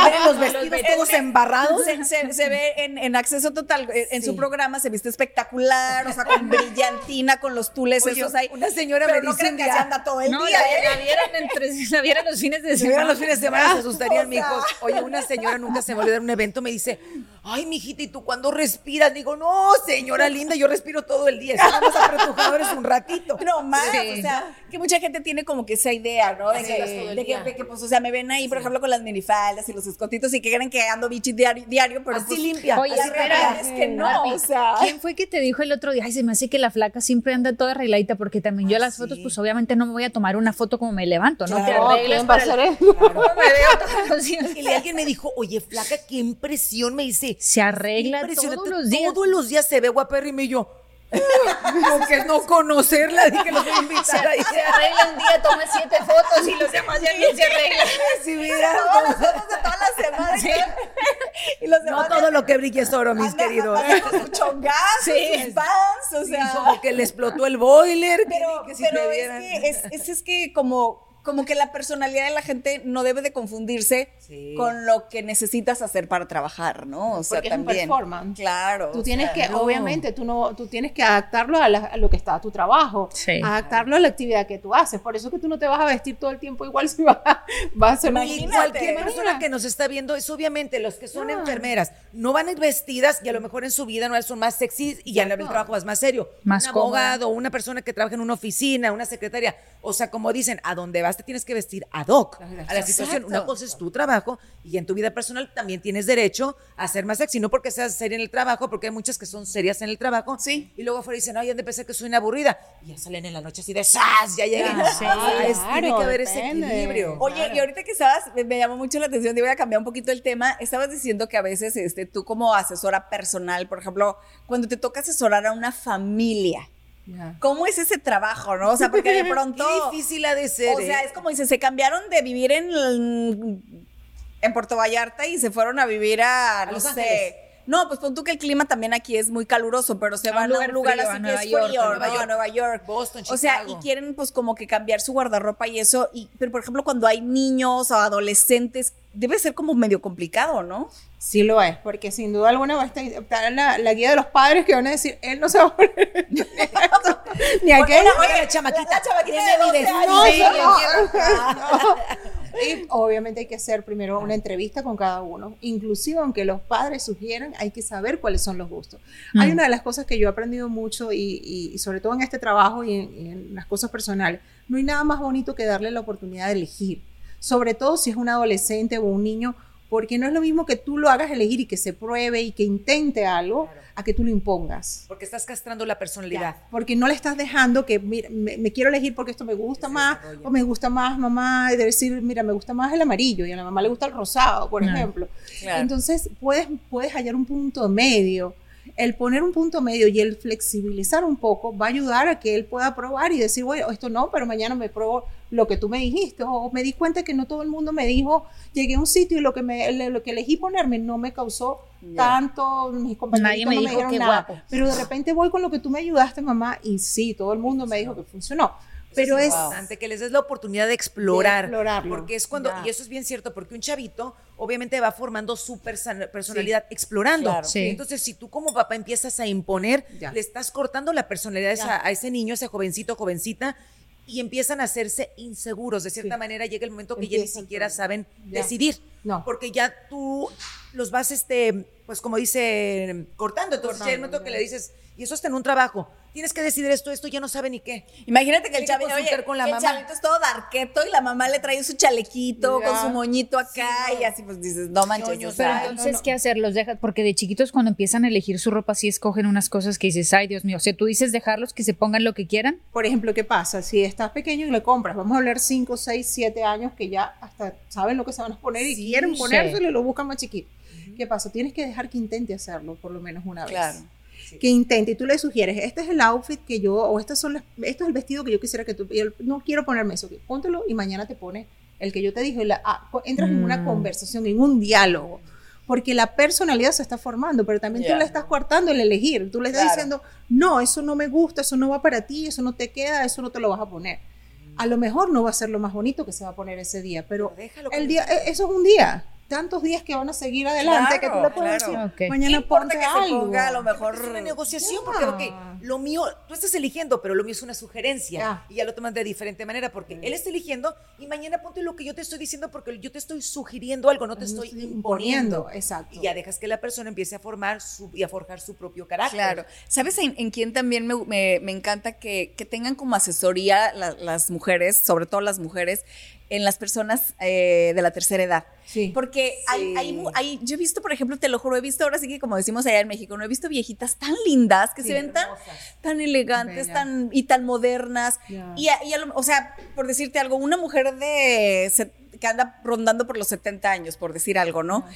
día. los vestidos todos embarrados. *laughs* Se, se- se ve en, en acceso total, en, en su programa se viste espectacular, o sea, con *laughs* brillantina, con los tules Oye, esos ahí. una señora Pero me no dice un que día- se anda todo el No, día, la, ¿eh? la vieron entre, la vieron los fines de Si vieran semana. los fines de semana se asustarían, O sea. mijos. Oye, una señora nunca se me olvidó en un evento, me dice, ay, mijita, ¿y tú cuándo respiras? Digo, no, señora *laughs* linda, yo respiro todo el día. Estamos apretujadores un ratito. *laughs* No más, Sí. o sea, que mucha gente tiene como que esa idea, ¿no? De, Sí, que, todo el de que- de que, pues, o sea, me ven ahí, por ejemplo, con las minifaldas y los escotitos y que creen que ando bichi diario, diario pero Así pues, limpia. Oye, así es que no, o sea. ¿Quién fue que te dijo el otro día? Ay, se me hace que la flaca siempre anda toda arregladita porque también yo las fotos, pues obviamente no me voy a tomar una foto como me levanto, ¿no? Te No, arreglas ¿quién va a para el-? ¿Cómo *laughs* me veo? Y alguien me dijo, oye, flaca, qué impresión, me Se arregla Impresionante, todos los días. Todos los días se ve guapérrima y yo. Como que no conocerla, dije, los voy a *laughs* Se, invitar ahí. se arregla un día, toma siete fotos y los demás ya bien se arreglan. Si vieran, Todas las fotos de toda la semana. Sí. Y los no demás todo lo que brilla es oro, mis queridos. Su chongazo, Sí. sus pants, o Sí, sea. como que le explotó el boiler. que- pero, que si pero me es que es, es, es que como, como que la personalidad de la gente no debe de confundirse Sí. con lo que necesitas hacer para trabajar, ¿no? O sea, Porque es un también. performance. Claro. Tú tienes sea, que, obviamente, tú no, tú tienes que adaptarlo a, la- a lo que está a tu trabajo, Sí. adaptarlo a la actividad que tú haces. Por eso que tú no te vas a vestir todo el tiempo igual *laughs* si vas, a- vas a Imagínate. cualquier persona que nos está viendo es obviamente los que son enfermeras no van a ir vestidas y a lo mejor en su vida no son más sexys y ya en el trabajo es más serio. Más un cómoda. abogado, una persona que trabaja en una oficina, una secretaria, o sea, como dicen, a donde vas vas te tienes que vestir ad hoc a la Exacto. situación. Una cosa es tu trabajo y en tu vida personal también tienes derecho a ser más sexy, no porque seas seria en el trabajo, porque hay muchas que son serias en el trabajo. Sí. Y luego afuera dicen, ay, ¿dónde pensé que soy una aburrida? Y ya salen en la noche así de ¡zas! Ya llegan. Sí, Ah, tiene claro, que haber ese equilibrio. Oye, y ahorita que estabas, me, me llamó mucho la atención, te voy a cambiar un poquito el tema. Estabas diciendo que a veces este, tú como asesora personal, por ejemplo, cuando te toca asesorar a una familia, ¿cómo es ese trabajo, no? O sea, porque de *laughs* pronto... Qué difícil ha de ser. O sea, ¿eh? es como dice, se cambiaron de vivir en, en Puerto Vallarta y se fueron a vivir a, no Los sé. Ángeles. No, pues pon tú que el clima también aquí es muy caluroso, pero se A un van a un lugar frío, así a que Nueva es York, frío, a ¿no? Nueva York. a Nueva York. Boston, O sea, y Chicago. quieren pues como que cambiar su guardarropa y eso. Y, pero por ejemplo, cuando hay niños o adolescentes, debe ser como medio complicado, ¿no? Sí lo es, porque sin duda alguna va a estar la, la guía de los padres que van a decir, él no se va a poner *laughs* ni. Oiga, la chamaquita. Chamaquita tiene de 12 *laughs* Y obviamente hay que hacer primero una entrevista con cada uno. Inclusive, aunque los padres sugieran, hay que saber cuáles son los gustos. Hay una de las cosas que yo he aprendido mucho y, y- y sobre todo en este trabajo y en, y en las cosas personales, no hay nada más bonito que darle la oportunidad de elegir. Sobre todo si es un adolescente o un niño, porque no es lo mismo que tú lo hagas elegir y que se pruebe y que intente algo, a que tú lo impongas. Porque estás castrando la personalidad. Porque no le estás dejando que, mira, me, me quiero elegir porque esto me gusta más, o me gusta más, mamá, y de decir, mira, me gusta más el amarillo, y a la mamá le gusta el rosado, por ejemplo. Claro. Entonces, puedes, puedes hallar un punto medio. El poner un punto medio y el flexibilizar un poco va a ayudar a que él pueda probar y decir, bueno, esto no, pero mañana me pruebo lo que tú me dijiste. O me di cuenta que no todo el mundo me dijo, llegué a un sitio y lo que, me, lo que elegí ponerme no me causó tanto, mis compañeros no me dijeron "Qué nada. guapo". Pero de repente voy con lo que tú me ayudaste, mamá, y sí, todo el mundo me dijo que funcionó. Pero es es... importante que les des la oportunidad de explorar. De explorarlo. Porque es cuando, y eso es bien cierto, porque un chavito obviamente va formando su personalidad explorando. claro. Sí. Entonces, si tú como papá empiezas a imponer, Ya. le estás cortando la personalidad a, a ese niño, a ese jovencito, jovencita, y empiezan a hacerse inseguros. De cierta Sí. manera llega el momento que ya ni siquiera todo. saben Ya. decidir. No. Porque ya tú los vas, este, pues como dice, cortando. Entonces hay el momento que le dices, y eso está en un trabajo. Tienes que decidir esto, esto ya no sabe ni qué. Imagínate que el, chavito, consultar oye, con la que el mamá. chavito es todo darqueto y la mamá le trae su chalequito Ya. con su moñito acá Sí, no. y así pues dices, no manches, Ñoño, o Pero entonces, ¿qué hacer? Los dejas, porque de chiquitos cuando empiezan a elegir su ropa, sí escogen unas cosas que dices, ay, Dios mío. O sea, tú dices dejarlos que se pongan lo que quieran. Por ejemplo, ¿qué pasa? Si estás pequeño y le compras, vamos a hablar 5, 6, 7 años que ya hasta saben lo que se van a poner y Sí, quieren sí. ponérselo y lo buscan más chiquito. ¿Qué pasa? Tienes que dejar que intente hacerlo por lo menos una vez. Claro. Que intente y tú le sugieres, este es el outfit que yo, o estas son las, esto es el vestido que yo quisiera que tú, y él, no quiero ponerme eso, póntelo y mañana te pones el que yo te dije, la- ah, entras en una Mm. conversación, en un diálogo. Porque la personalidad se está formando, pero también tú le estás cortando el elegir. Tú le estás Claro. diciendo, no, eso no me gusta, eso no va para ti, eso no te queda, eso no te lo vas a poner. A lo mejor no va a ser lo más bonito que se va a poner ese día, pero Pero déjalo el día, e- eso es un día. Tantos días que van a seguir adelante que tú le puedes claro. decir, mañana ¿Qué importa ponte que se algo. ponga a lo mejor Es una negociación, porque ok, lo mío, tú estás eligiendo, pero lo mío es una sugerencia. Y ya lo tomas de diferente manera, porque él está eligiendo y mañana ponte lo que yo te estoy diciendo, porque yo te estoy sugiriendo algo, no te estoy estoy imponiendo. imponiendo, exacto. Y ya dejas que la persona empiece a formar su, y a forjar su propio carácter. Claro. ¿Sabes en, en quién también me, me- me encanta que, que tengan como asesoría la- las mujeres, sobre todo las mujeres, en las personas eh, de la tercera edad? Sí. Porque hay, hay hay- yo he visto, por ejemplo, te lo juro, he visto ahora sí que como decimos allá en México, no he visto viejitas tan lindas que Sí, se ven tan, tan elegantes tan, y tan modernas. Y, a- y a lo- o sea, por decirte algo, una mujer de se- que anda rondando por los 70 años, por decir algo, ¿no?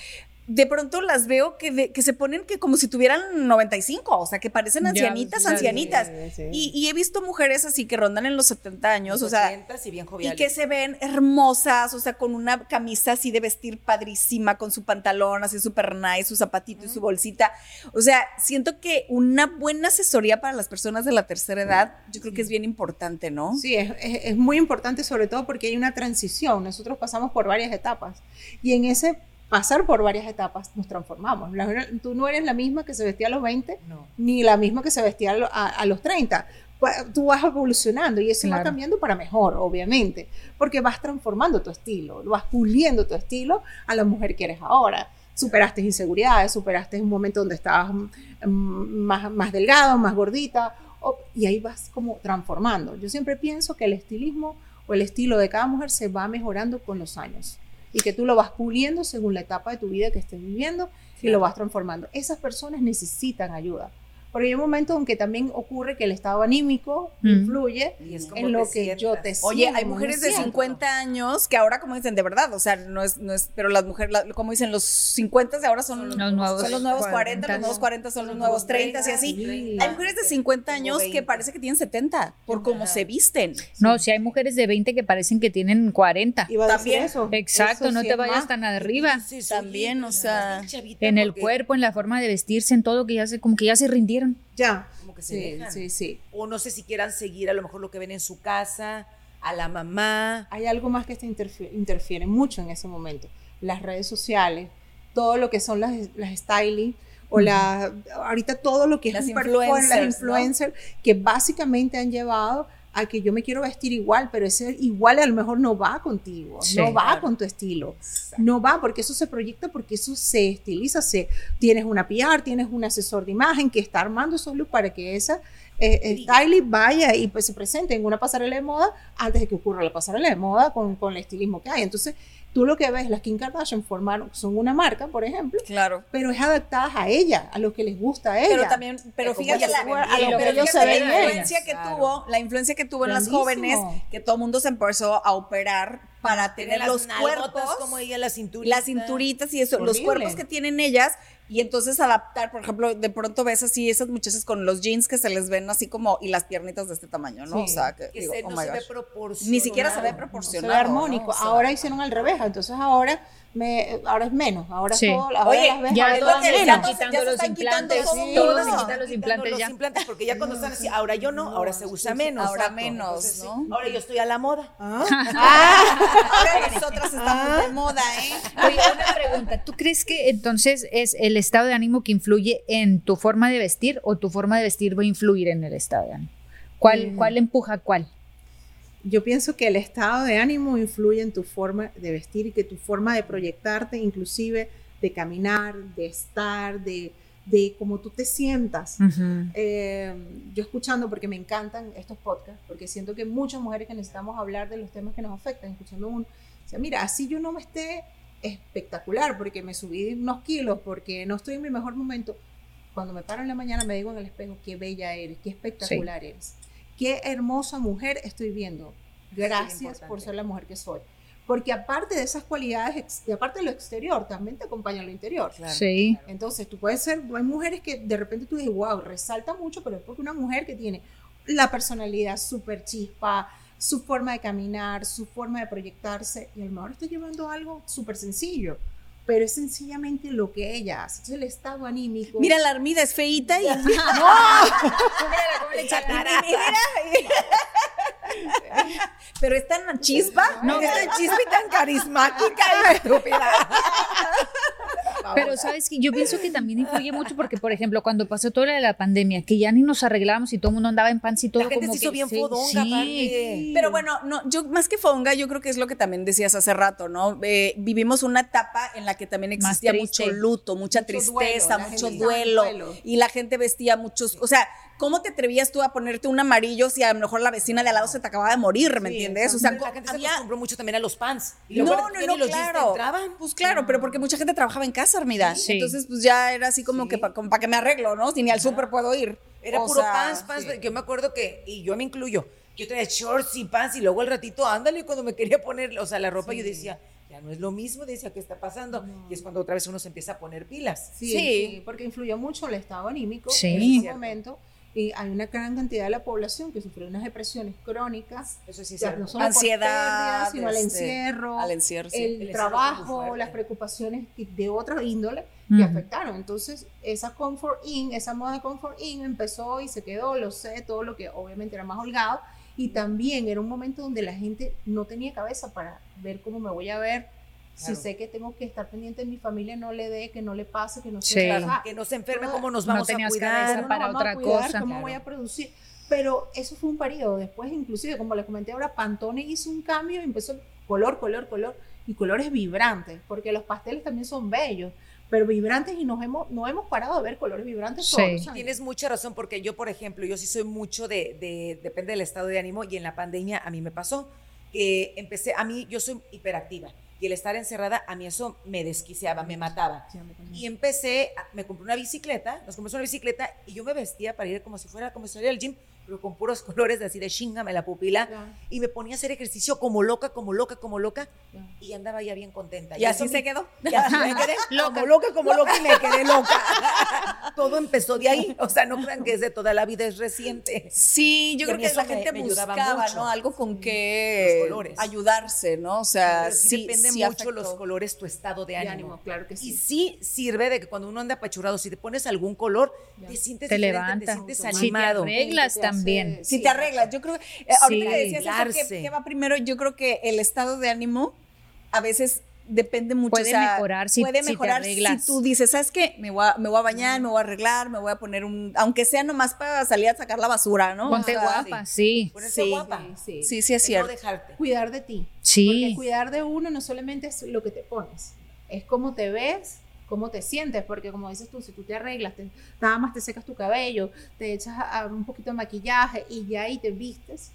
De pronto las veo que, de- que se ponen que como si tuvieran 95, o sea, que parecen Ya, ancianitas, ancianitas. Y, y he visto mujeres así que rondan en los 70 años, o sea, y bien y que se ven hermosas, o sea, con una camisa así de vestir padrísima, con su pantalón así súper nice, su zapatito y su bolsita. O sea, siento que una buena asesoría para las personas de la tercera edad, yo creo que es bien importante, ¿no? Sí, es, es- es muy importante sobre todo porque hay una transición. Nosotros pasamos por varias etapas y en ese pasar por varias etapas nos transformamos. La- tú no eres la misma que se vestía a los 20 No. ni la misma que se vestía a, a- a los 30. Pa- Tú vas evolucionando y eso va Claro. cambiando para mejor, obviamente, porque vas transformando tu estilo, vas puliendo tu estilo a la mujer que eres ahora. Superaste inseguridades, superaste un momento donde estabas mm, más, más delgado, más gordita, o- y ahí vas como transformando. Yo siempre pienso que el estilismo o el estilo de cada mujer se va mejorando con los años y que tú lo vas puliendo según la etapa de tu vida que estés viviendo y lo vas transformando. Esas personas necesitan ayuda. Porque hay un momento en que también ocurre que el estado anímico Mm. influye Y es como en lo que yo te Oye, siento, hay me mujeres de siento. 50 años que ahora, como dicen, de verdad, o sea, no es, no es, pero las mujeres, la- como dicen, los 50 de ahora son, los nuevos son los nuevos 40, 40, los nuevos 40 son los nuevos 30 y así. Sí. Hay mujeres de 50 años que parece que tienen 70 por cómo se visten. No, si hay mujeres de 20 que parecen que tienen 40. Iba a decir También. eso. Exacto, Eso no sí te vayas más. tan arriba. Sí, sí, También, oye, o sea, En el cuerpo, en la forma de vestirse, en todo, que ya se, como que ya se rindieron. Ya. Como que se Sí, dejan. sí, sí. O no sé si quieran seguir a lo mejor lo que ven en su casa, a la mamá. Hay algo más que este interfi- interfiere mucho en ese momento. Las redes sociales, todo lo que son las, las styling o la, ahorita todo lo que es Las un performance, las influencers, ¿no? influencers que básicamente han llevado a que yo me quiero vestir igual, pero ese igual a lo mejor no va contigo, Sí. no va con tu estilo, no va porque eso se proyecta, porque eso se estiliza, se, tienes una PR, tienes un asesor de imagen que está armando esos looks para que esa eh, vaya y pues se presente en una pasarela de moda antes de que ocurra la pasarela de moda con, con el estilismo que hay. Entonces, tú lo que ves, las Kim Kardashian formaron, son una marca, por ejemplo, Claro. pero es adaptadas a ella, a lo que les gusta a ella. Pero también, pero fíjate la, a lo que que ellos se ven la influencia que Claro. tuvo, la influencia que tuvo en las jóvenes, que todo el mundo se empezó a operar para tener las los cuerpos, como ella, la cinturita. las cinturitas y eso, los cuerpos que tienen ellas y entonces adaptar, por ejemplo, de pronto ves así esas muchachas con los jeans que se les ven así como y las piernitas de este tamaño, ¿no? Sí. O sea, que, Que digo, se- oh no my se ve proporcionado. Ni siquiera se ve No se ve proporcionado. armónico. ¿no? O sea, ahora hicieron al revés, entonces ahora me, ahora es menos, ahora Sí. es todo, ahora Oye, las ves ya se ya están se- quitando ya se los están quitando implantes. todo. Todos se Sí. quitan los implantes los ya. implantes porque ya cuando están así, ahora yo no, ahora se usa menos. ahora exacto. menos, Entonces, sí, ¿no? Ahora yo estoy a la moda. *laughs* Ahora *laughs* nosotras estamos de moda, ¿eh? Oye, una pregunta. ¿Tú crees que entonces es el estado de ánimo que influye en tu forma de vestir o tu forma de vestir va a influir en el estado de ánimo? ¿Cuál, Mm. cuál empuja cuál? Yo pienso que el estado de ánimo influye en tu forma de vestir y que tu forma de proyectarte, inclusive de caminar, de estar, de, de cómo tú te sientas. Eh, yo escuchando, porque me encantan estos podcasts, porque siento que muchas mujeres que necesitamos hablar de los temas que nos afectan, escuchando uno, o sea, mira, así yo no me esté espectacular, porque me subí unos kilos, porque no estoy en mi mejor momento, cuando me paro en la mañana me digo en el espejo, qué bella eres, qué espectacular eres, qué hermosa mujer estoy viendo. Gracias por ser la mujer que soy. Porque aparte de esas cualidades, y aparte de lo exterior, también te acompaña lo interior. Claro. Sí. Entonces, tú puedes ser, hay mujeres que de repente tú dices, wow, resalta mucho, pero es porque una mujer que tiene la personalidad súper chispa, su forma de caminar, su forma de proyectarse, y a lo mejor está llevando algo súper sencillo, pero es sencillamente lo que ella hace. Entonces, el estado anímico. Mira, la armida es feíta y. Pero es tan chispa. No, es tan chispa y tan carismática y estúpida. *laughs* Pero sabes que yo pienso que también influye mucho porque, por ejemplo, cuando pasó todo lo de la pandemia, que ya ni nos arreglamos y todo el mundo andaba en pants y todo La gente como se hizo que bien sí, fodonga, sí. Pero bueno, no, yo más que fonga, yo creo que es lo que también decías hace rato, ¿no? Eh, vivimos una etapa en la que también existía mucho luto, mucha Mucho tristeza, duelo, la mucho duelo, duelo. y la gente vestía muchos, o sea, ¿cómo te atrevías tú a ponerte un amarillo si a lo mejor la vecina de al lado se te acababa de morir, ¿me Sí, entiendes? O sea, la gente se había acostumbró mucho también a los pants. Y no, luego no, no, los claro. entraban. Pues claro, pero porque mucha gente trabajaba en casa, Armida. Sí. Entonces, pues ya era así como que para que me arreglo, ¿no? Si ni al súper puedo ir. Era O puro sea, pants, pants. Yo me acuerdo que, y yo me incluyo, yo traía shorts y pants y luego al ratito, ándale, cuando me quería poner, o sea, la ropa, yo decía, ya no es lo mismo, decía, ¿qué está pasando? Y es cuando otra vez uno se empieza a poner pilas. Sí, Sí. sí, porque influyó mucho el estado anímico Sí. en ese Cierto. Y hay una gran cantidad de la población que sufrió unas depresiones crónicas. Eso sí no solo por Ansiedad, pérdidas, sino al este, encierro, al encierro, sí. el, El trabajo, las preocupaciones de otra índole que afectaron. Entonces, esa comfort in, esa moda de comfort in empezó y se quedó, lo sé, todo lo que obviamente era más holgado. Y también era un momento donde la gente no tenía cabeza para ver cómo me voy a ver. Si Claro. sé que tengo que estar pendiente de mi familia, no le dé, que no le pase, que no Sí. se Claro. Que no se enferme, ¿cómo nos No vamos a tenías cuidar? ¿Cómo para vamos otra a cuidar? cosa. ¿Cómo Claro. voy a producir? Pero eso fue un periodo. Después, inclusive, como les comenté ahora, Pantone hizo un cambio y empezó color, color, color y colores vibrantes, porque los pasteles también son bellos, pero vibrantes y nos hemos, no hemos parado de ver colores vibrantes Sí. todos. Tienes mucha razón, porque yo, por ejemplo, yo sí soy mucho de, de- depende del estado de ánimo, y en la pandemia a mí me pasó que empecé, a mí, yo soy hiperactiva. Y el estar encerrada, a mí eso me desquiciaba, me mataba. Y empecé, a- me compré una bicicleta, nos compramos una bicicleta y yo me vestía para ir como si fuera, como si fuera al gym, pero con puros *laughs* colores de así de chingame la pupila. Y me ponía a hacer ejercicio como loca, como loca, como loca. Y andaba ya bien contenta. Y así se me- quedó. y así *laughs* *laughs* me quedé como loca, como loca y me quedé loca. Todo empezó de ahí. O sea, no crean que es de toda la vida, es reciente. Sí, yo Y creo que la me- gente me buscaba, mucho. ¿no? Algo con que Los ayudarse, ¿no? O sea, Pero sí, sí, depende sí mucho los afectó. colores, tu estado de De ánimo. ánimo, claro que sí. Y sí sirve de que cuando uno anda apachurrado, si te pones algún color, te sientes Te diferente, levanta. te sientes Si te animado. arreglas también. Si Sí, te arreglas, yo creo que eh, ahorita Sí. que decías eso. ¿qué, qué va primero? Yo creo que el estado de ánimo a veces depende mucho. Puede o sea, mejorar si- puede si te mejorar arreglas. si tú dices, ¿sabes qué? Me voy, a, me voy a bañar, me voy a arreglar, me voy a poner un, aunque sea nomás para salir a sacar la basura, ¿no? Ponte O sea, guapa, sí. Sí. guapa. Sí, sí. Sí, sí es cierto. No dejarte. Cuidar de ti. Sí. Porque cuidar de uno no solamente es lo que te pones, es cómo te ves, cómo te sientes, porque como dices tú, si tú te arreglas, te, nada más te secas tu cabello, te echas a- a un poquito de maquillaje y ya ahí te vistes,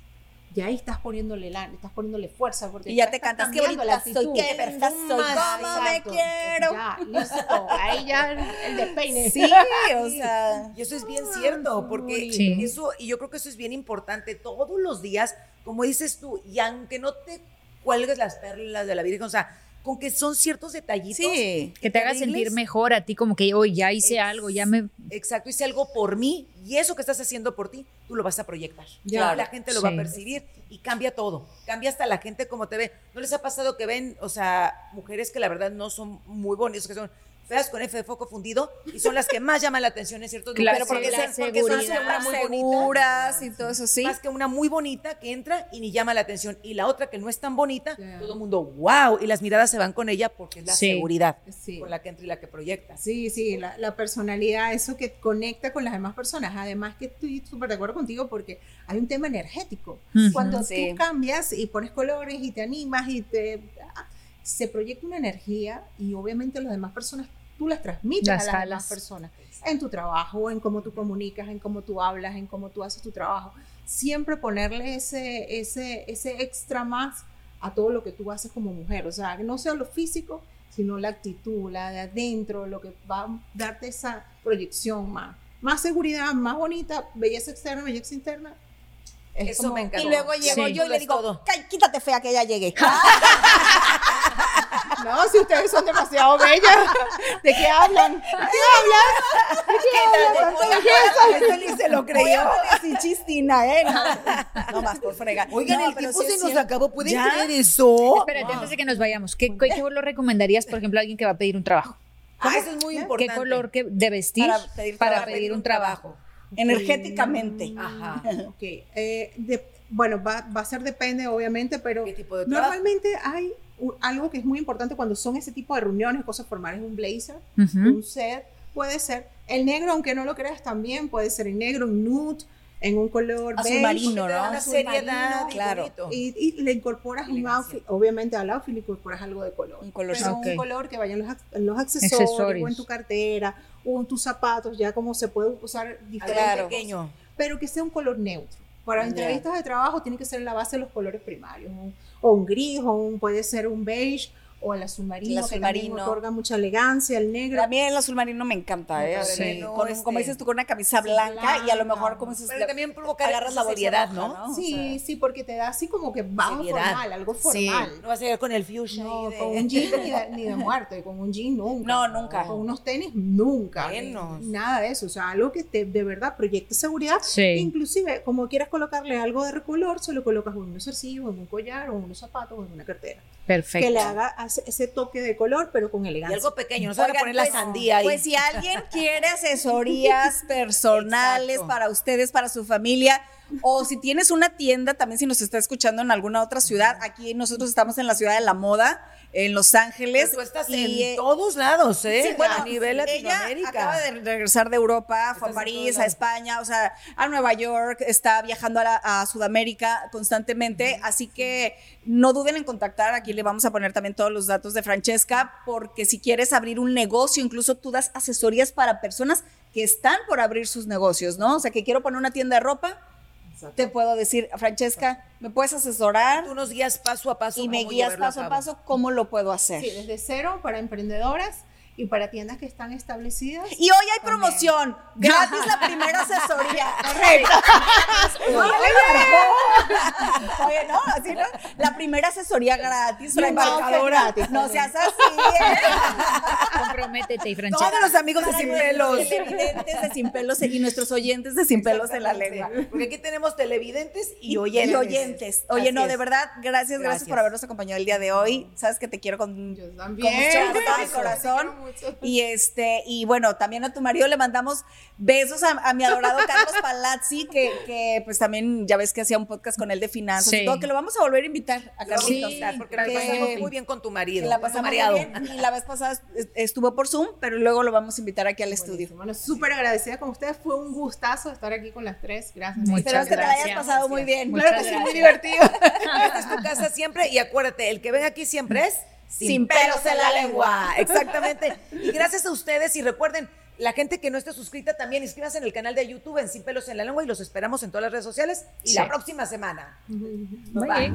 ya ahí estás poniéndole la, estás poniéndole fuerza porque Y ya te cantas, qué cambiando la bonita soy, qué perfecta soy, cómo me quiero. Ya, listo, ahí ya el, el despeine. Sí, *laughs* o sea. Y eso es bien cierto, porque Sí. eso, y yo creo que eso es bien importante todos los días, como dices tú, y aunque no te cuelgues las perlas de la Virgen, o sea, con que son ciertos detallitos. Sí. Que te haga sentir mejor a ti, como que hoy ya hice algo, ya me. Exacto, hice algo por mí y eso que estás haciendo por ti, tú lo vas a proyectar. Ya. la gente lo va a percibir y cambia todo. Cambia hasta la gente como te ve. ¿No les ha pasado que ven, o sea, mujeres que la verdad no son muy bonitas, que son feas con F de foco fundido y son las que más llaman la atención en ciertos Claro, lugares? Porque, la se- porque son seguras, muy seguras y todo eso, sí. Más que una muy bonita que entra y ni llama la atención. Y la otra que no es tan bonita, Ya. todo el mundo, wow. Y las miradas se van con ella porque es la Sí. seguridad Sí. con la que entra y la que proyecta. Sí, sí, la, la personalidad, eso que conecta con las demás personas. Además que estoy súper de acuerdo contigo porque hay un tema energético. Ujú. Cuando Sí. tú cambias y pones colores y te animas y te... ah, Se proyecta una energía y obviamente las demás personas, tú las transmites Las a las demás personas. En tu trabajo, en cómo tú comunicas, en cómo tú hablas, en cómo tú haces tu trabajo. Siempre ponerle ese, ese, ese extra más a todo lo que tú haces como mujer. O sea, que no sea lo físico, sino la actitud, la de adentro, lo que va a darte esa proyección más. Más seguridad, más bonita, belleza externa, belleza interna. Es Eso como- me encanta. Y luego llego Sí. yo y le digo, todo. "Ca- quítate fea que ya llegué. *laughs* *laughs* No, si ustedes son demasiado bellas. ¿De qué hablan? ¿De qué hablas? ¿De qué hablas? Oigan, ese ni se lo creyó. Sí, chistina, ¿eh? No, *laughs* no más por fregar. Oigan, No, el tiempo sí se es nos acabó. ¿Pueden ¿Ya? creer eso? Espérate, antes de que nos vayamos, ¿qué, qué color recomendarías, por ejemplo, a alguien que va a pedir un trabajo? Ah, eso es muy importante. ¿Qué color que, de vestir Para pedir para trabajo. pedir un trabajo? Energéticamente. Ajá. *laughs* Ok, eh, de- bueno, va, va a ser depende, obviamente, pero ¿Qué tipo de trabajo? normalmente hay algo que es muy importante cuando son ese tipo de reuniones, cosas formales, un blazer, Ujú. un set, puede ser el negro, aunque no lo creas también, puede ser el negro, un nude, en un color Azul beige, marino, ¿no? una azul seriedad marino, claro. Y, y le incorporas un outfit, obviamente al outfit le incorporas algo de color. Un color Pero Ok. un color que vaya en los, en los accesorios, Accesorios. o en tu cartera, o en tus zapatos, ya como se puede usar diferente. Claro. pequeño. Pero que sea un color neutro. Para entrevistas de trabajo tiene que ser la base de los colores primarios. un- o un gris, o un, puede ser un beige, o el azul marino, El que azul también marino. otorga mucha elegancia, el negro. A mí el azul marino me encanta, ¿eh? Sí. No, con- este- como dices tú, con una camisa blanca, y a lo mejor, como dices, Pero también provocar agarras la roja, ¿no? O Sí, sea, sí, porque te da así como que va Seriedad. formal, algo Sí. formal. No vas a llegar con el fuchsia No, de- con un jean ni de, ni de muerte, con un jean nunca. No, nunca. Con unos tenis nunca. Menos. Nada de eso. O sea, algo que te, de verdad proyecte seguridad. Sí. Inclusive, como quieras colocarle algo de recolor, se lo colocas en unos zarcillos, en un collar, o en unos zapatos, o en una cartera. Perfecto. Que le haga hace- ese toque de color, pero con Y elegancia. algo pequeño, no se van a poner la pues, sandía ahí. Pues si alguien quiere asesorías *laughs* personales para ustedes, para su familia, o si tienes una tienda, también si nos está escuchando en alguna otra ciudad, aquí nosotros estamos en la ciudad de la moda, en Los Ángeles. Pero tú estás y, en eh, todos lados, ¿eh? Sí, bueno, a nivel ella Latinoamérica. acaba de regresar de Europa, fue a París, a. España, o sea, a Nueva York, está viajando a, la- a Sudamérica constantemente, así que no duden en contactar, aquí le vamos a poner también todos los datos de Francesca, porque si quieres abrir un negocio, incluso tú das asesorías para personas que están por abrir sus negocios, ¿no? O sea, que quiero poner una tienda de ropa, te puedo decir, Francesca, ¿me puedes asesorar? Tú nos guías paso a paso. Y me guías paso a cabo. paso cómo lo puedo hacer. Sí, desde cero para emprendedoras y para tiendas que están establecidas. Y hoy hay promoción, *laughs* gratis la primera asesoría. *laughs* Oye, no, así no. La primera asesoría gratis, un embarcadora. gratis No seas así. ¿eh? Comprométete, Francesca. Todos los amigos de Sin Pelos. televidentes de Sin Pelos y nuestros oyentes de Sin Pelos en la lengua. Porque aquí tenemos televidentes y Y oyentes. Oye, Así no, es. de verdad, gracias, gracias, Gracias. por habernos acompañado el día de hoy. Sabes que te quiero con, Yo con también. mucho de mi Te corazón. Y este, y bueno, también a tu marido le mandamos besos a, a mi adorado Carlos *laughs* Palazzi, que, que pues también ya ves que hacía un podcast con él de finanzas y Sí. todo, que lo vamos a volver a invitar a Carlitos. invitar, porque la pasamos muy bien con tu marido. la pasamos bien. Y la vez pasada est- estuvo por Zoom, pero luego lo vamos a invitar aquí al estudio. Bueno, súper agradecida con ustedes. Fue un gustazo estar aquí con las tres. Gracias. Muchas Esperamos que te la hayas gracias. pasado muy bien. Muchas claro que sí, muy gracias. divertido. *laughs* Esta es tu casa siempre y acuérdate, el que ven aquí siempre es Sin pelos en la lengua. *laughs* Exactamente. Y gracias a ustedes y recuerden, la gente que no esté suscrita también inscríbanse en el canal de YouTube en Sin pelos en la lengua y los esperamos en todas las redes sociales y Sí. la próxima semana. Muy.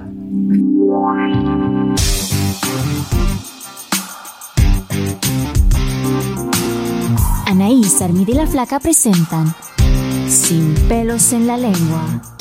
Anaís, Armida y la Flaca presentan Sin pelos en la lengua.